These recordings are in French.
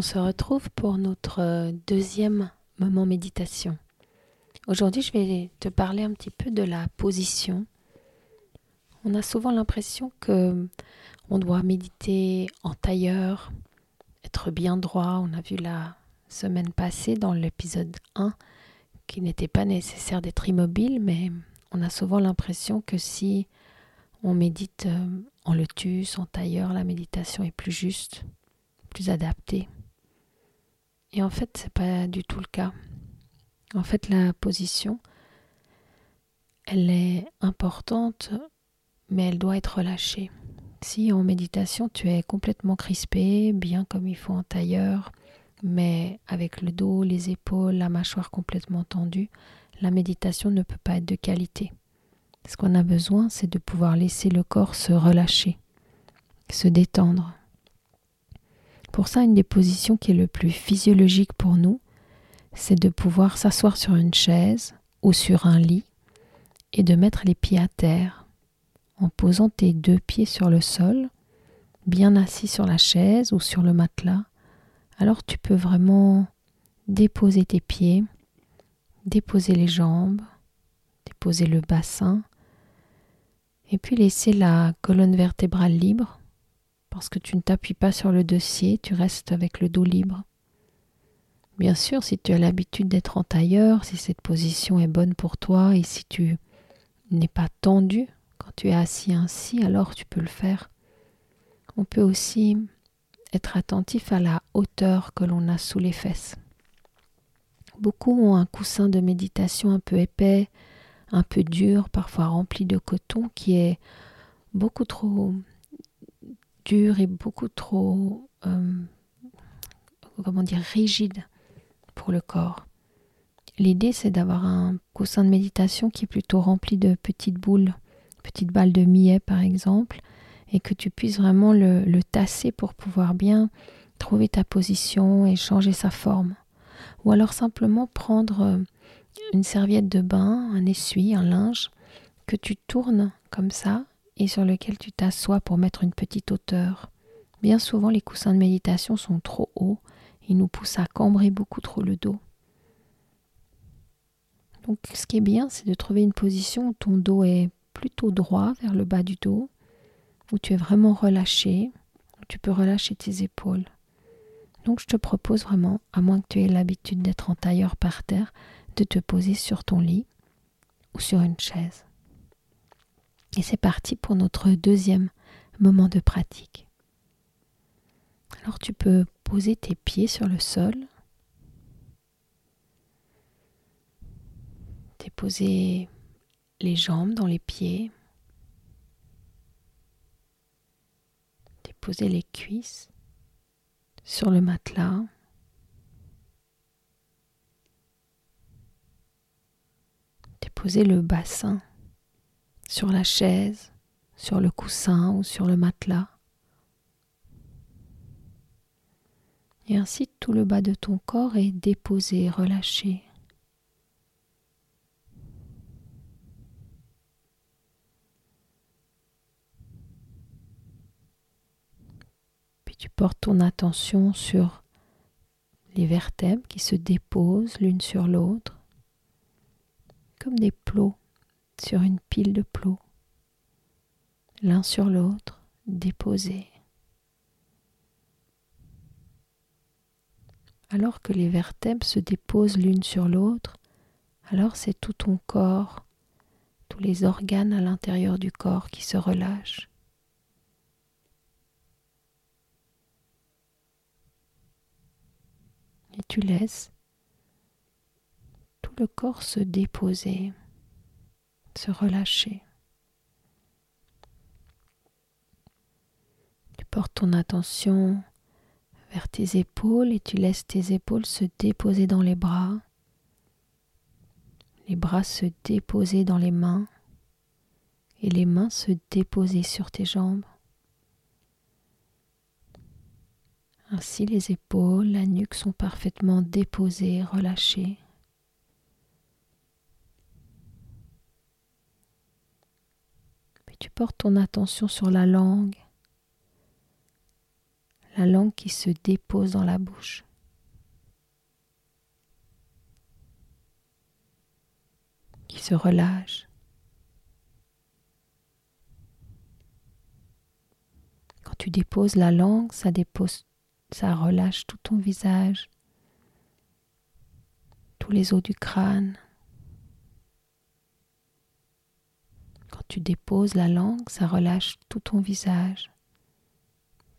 On se retrouve pour notre euh, deuxième moment méditation. Aujourd'hui, je vais te parler un petit peu de la position. On a souvent l'impression que on doit méditer en tailleur, être bien droit. On a vu la semaine passée dans l'épisode 1 qu'il n'était pas nécessaire d'être immobile, mais on a souvent l'impression que si on médite euh, en lotus, en tailleur, la méditation est plus juste, plus adaptée. Et en fait, c'est pas du tout le cas. En fait, la position, elle est importante, mais elle doit être relâchée. Si en méditation tu es complètement crispé, bien comme il faut en tailleur, mais avec le dos, les épaules, la mâchoire complètement tendue, la méditation ne peut pas être de qualité. Ce qu'on a besoin, c'est de pouvoir laisser le corps se relâcher, se détendre. Pour ça, une des positions qui est le plus physiologique pour nous, c'est de pouvoir s'asseoir sur une chaise ou sur un lit et de mettre les pieds à terre en posant tes deux pieds sur le sol, bien assis sur la chaise ou sur le matelas. Alors tu peux vraiment déposer tes pieds, déposer les jambes, déposer le bassin et puis laisser la colonne vertébrale libre parce que tu ne t'appuies pas sur le dossier, tu restes avec le dos libre. Bien sûr, si tu as l'habitude d'être en tailleur, si cette position est bonne pour toi et si tu n'es pas tendu quand tu es assis ainsi, alors tu peux le faire. On peut aussi être attentif à la hauteur que l'on a sous les fesses. Beaucoup ont un coussin de méditation un peu épais, un peu dur, parfois rempli de coton, qui est beaucoup trop dur et beaucoup trop, euh, comment dire, rigide pour le corps. L'idée, c'est d'avoir un coussin de méditation qui est plutôt rempli de petites boules, petites balles de millet par exemple, et que tu puisses vraiment le, tasser pour pouvoir bien trouver ta position et changer sa forme. Ou alors simplement prendre euh, une serviette de bain, un essuie, un linge, que tu tournes comme ça et sur lequel tu t'assois pour mettre une petite hauteur. Bien souvent, les coussins de méditation sont trop hauts, ils nous poussent à cambrer beaucoup trop le dos. Donc, ce qui est bien, c'est de trouver une position où ton dos est plutôt droit vers le bas du dos, où tu es vraiment relâché, où tu peux relâcher tes épaules. Donc, je te propose vraiment, à moins que tu aies l'habitude d'être en tailleur par terre, de te poser sur ton lit ou sur une chaise. Et c'est parti pour notre deuxième moment de pratique. Alors tu peux poser tes pieds sur le sol, déposer les jambes dans les pieds, déposer les cuisses sur le matelas. Déposer le bassin sur la chaise, sur le coussin ou sur le matelas. Et ainsi tout le bas de ton corps est déposé, relâché. Puis tu portes ton attention sur les vertèbres qui se déposent l'une sur l'autre, comme des plots sur une pile de plots, l'un sur l'autre, déposés. Alors que les vertèbres se déposent l'une sur l'autre, alors c'est tout ton corps, tous les organes à l'intérieur du corps qui se relâchent. Et tu laisses tout le corps se déposer se relâcher. Tu portes ton attention vers tes épaules et tu laisses tes épaules se déposer dans les bras, les bras se déposer dans les mains et les mains se déposer sur tes jambes. Ainsi les épaules, la nuque sont parfaitement déposées, relâchées. Puis tu portes ton attention sur la langue, la langue qui se dépose dans la bouche. qui se relâche. Quand tu déposes la langue, ça dépose ça relâche tout ton visage, tous les os du crâne. Quand tu déposes la langue, ça relâche tout ton visage,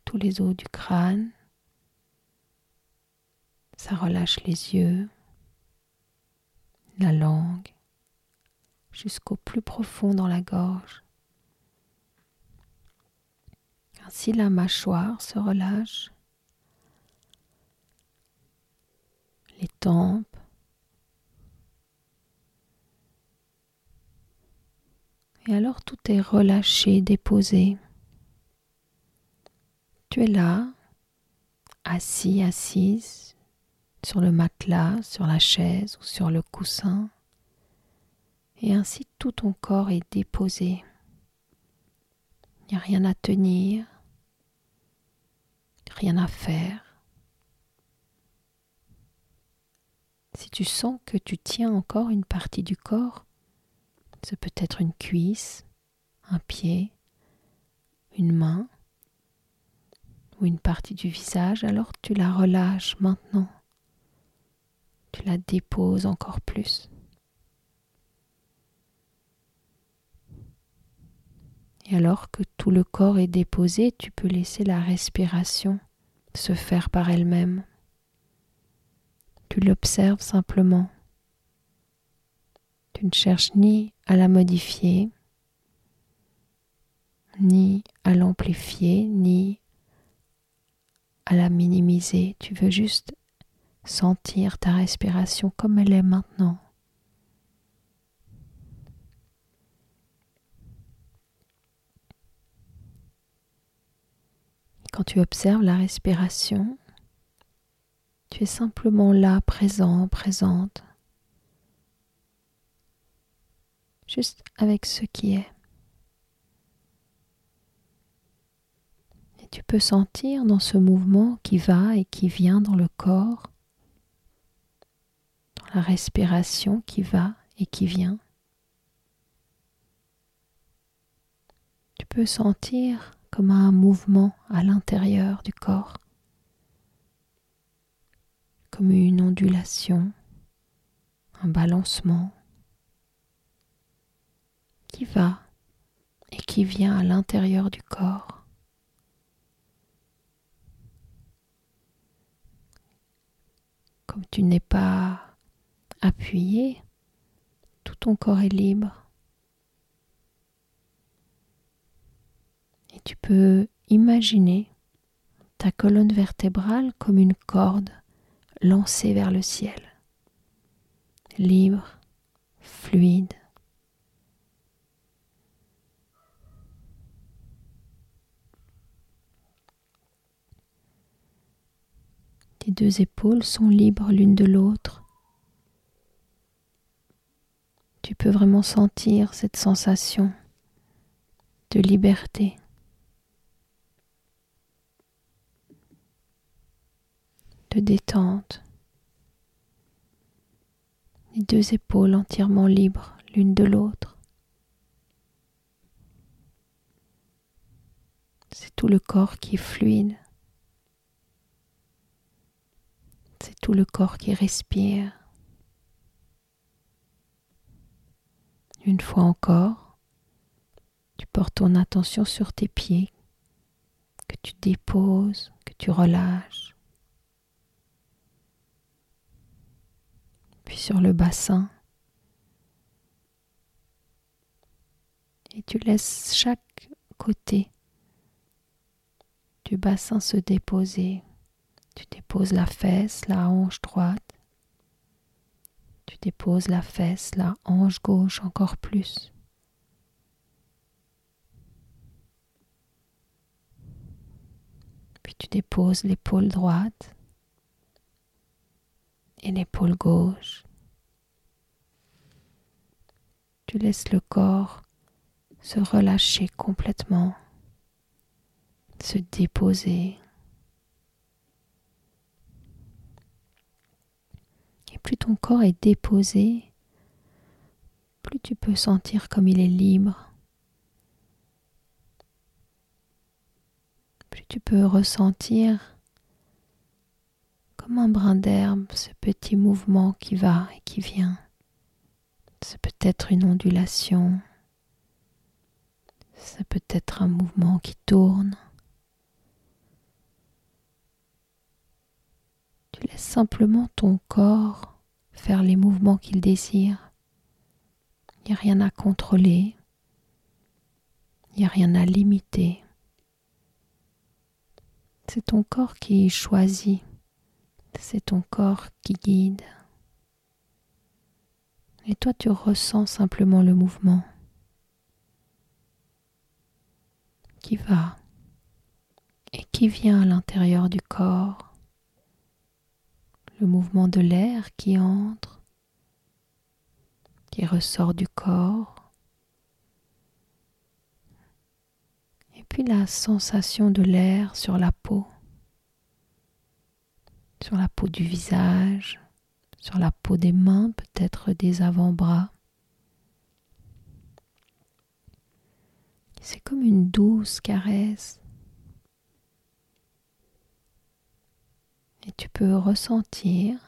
tous les os du crâne. Ça relâche les yeux, la langue, jusqu'au plus profond dans la gorge. Ainsi la mâchoire se relâche. les tempes. Et alors tout est relâché, déposé. Tu es là, assis, assise, sur le matelas, sur la chaise ou sur le coussin. Et ainsi tout ton corps est déposé. Il n'y a rien à tenir, rien à faire. Si tu sens que tu tiens encore une partie du corps, ce peut être une cuisse, un pied, une main ou une partie du visage, alors tu la relâches maintenant. Tu la déposes encore plus. Et alors que tout le corps est déposé, tu peux laisser la respiration se faire par elle-même. Tu l'observes simplement. Tu ne cherches ni à la modifier, ni à l'amplifier, ni à la minimiser. Tu veux juste sentir ta respiration comme elle est maintenant. Quand tu observes la respiration, tu es simplement là, présent, présente, juste avec ce qui est. Et tu peux sentir dans ce mouvement qui va et qui vient dans le corps, dans la respiration qui va et qui vient. Tu peux sentir comme un mouvement à l'intérieur du corps comme une ondulation, un balancement qui va et qui vient à l'intérieur du corps. Comme tu n'es pas appuyé, tout ton corps est libre. Et tu peux imaginer ta colonne vertébrale comme une corde lancé vers le ciel, libre, fluide. Tes deux épaules sont libres l'une de l'autre. Tu peux vraiment sentir cette sensation de liberté. de détente. Les deux épaules entièrement libres l'une de l'autre. C'est tout le corps qui est fluide. C'est tout le corps qui respire. Une fois encore, tu portes ton attention sur tes pieds, que tu déposes, que tu relâches. puis sur le bassin. Et tu laisses chaque côté du bassin se déposer Tu déposes la fesse, la hanche droite. Tu déposes la fesse, la hanche gauche encore plus. Puis tu déposes l'épaule droite et l'épaule gauche. Tu laisses le corps se relâcher complètement, se déposer. Plus ton corps est déposé, plus tu peux sentir comme il est libre. Plus tu peux ressentir comme un brin d'herbe ce petit mouvement qui va et qui vient. C'est peut-être une ondulation, c'est peut-être un mouvement qui tourne. Tu laisses simplement ton corps faire les mouvements qu'il désire. Il n'y a rien à contrôler, il n'y a rien à limiter. C'est ton corps qui choisit, c'est ton corps qui guide. Et toi, tu ressens simplement le mouvement qui va et qui vient à l'intérieur du corps. Le mouvement de l'air qui entre, qui ressort du corps. Et puis la sensation de l'air sur la peau, sur la peau du visage, sur la peau des mains, peut-être des avant-bras. C'est comme une douce caresse. Et tu peux ressentir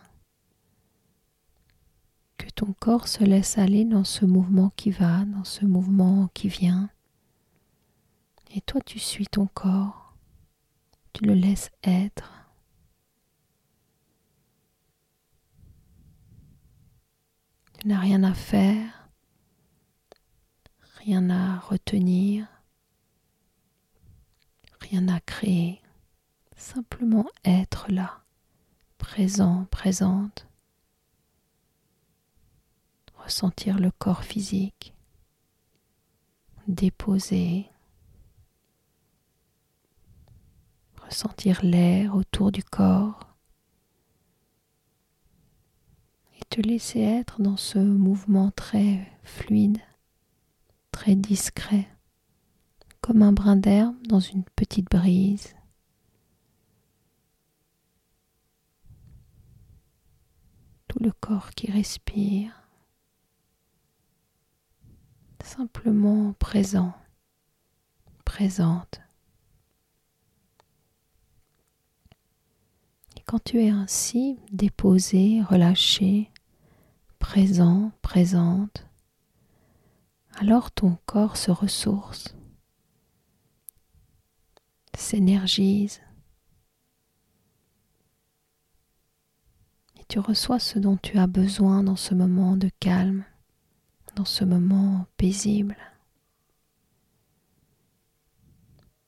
que ton corps se laisse aller dans ce mouvement qui va, dans ce mouvement qui vient. Et toi, tu suis ton corps, tu le laisses être. Tu n'as rien à faire, rien à retenir, rien à créer, simplement être là, présent, présente, ressentir le corps physique, déposer, ressentir l'air autour du corps. te laisser être dans ce mouvement très fluide, très discret, comme un brin d'herbe dans une petite brise. Tout le corps qui respire, simplement présent, présente. Et quand tu es ainsi déposé, relâché, présent, présente, alors ton corps se ressource, s'énergise, tu reçois ce dont tu as besoin dans ce moment de calme, dans ce moment paisible.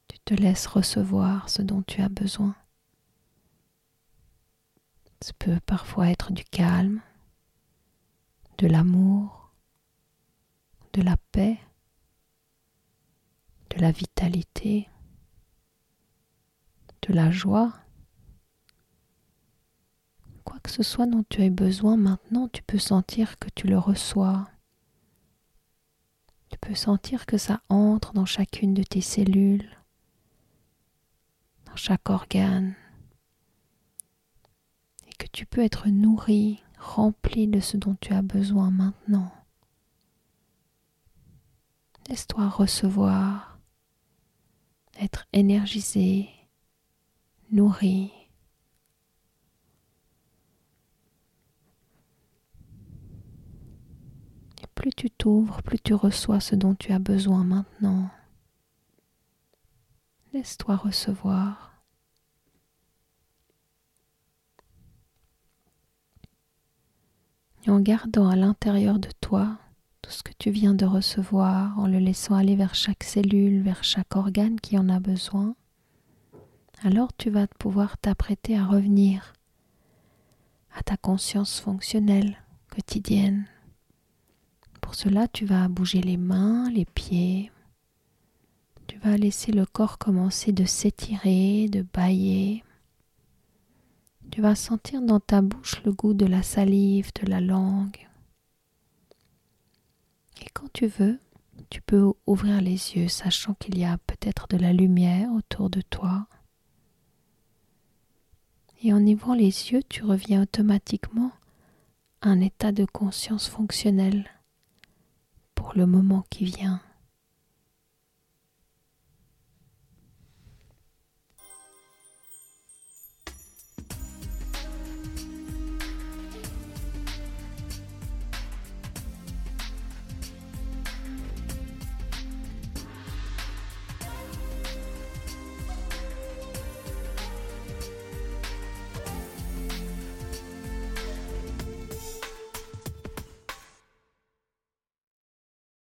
Tu te laisses recevoir ce dont tu as besoin. Ce peut parfois être du calme, de l'amour, de la paix, de la vitalité, de la joie. Que ce soit dont tu aies besoin maintenant, tu peux sentir que tu le reçois. Tu peux sentir que ça entre dans chacune de tes cellules, dans chaque organe, et que tu peux être nourri rempli de ce dont tu as besoin maintenant. Laisse-toi recevoir, être énergisé, nourri. Et plus tu t'ouvres, plus tu reçois ce dont tu as besoin maintenant. Laisse-toi recevoir. et en gardant à l'intérieur de toi tout ce que tu viens de recevoir, en le laissant aller vers chaque cellule, vers chaque organe qui en a besoin, alors tu vas pouvoir t'apprêter à revenir à ta conscience fonctionnelle quotidienne. Pour cela, tu vas bouger les mains, les pieds. Tu vas laisser le corps commencer de s'étirer, de bailler. Tu vas sentir dans ta bouche le goût de la salive, de la langue. Et quand tu veux, tu peux ouvrir les yeux, sachant qu'il y a peut-être de la lumière autour de toi. Et en ouvrant les yeux, tu reviens automatiquement à un état de conscience fonctionnel pour le moment qui vient.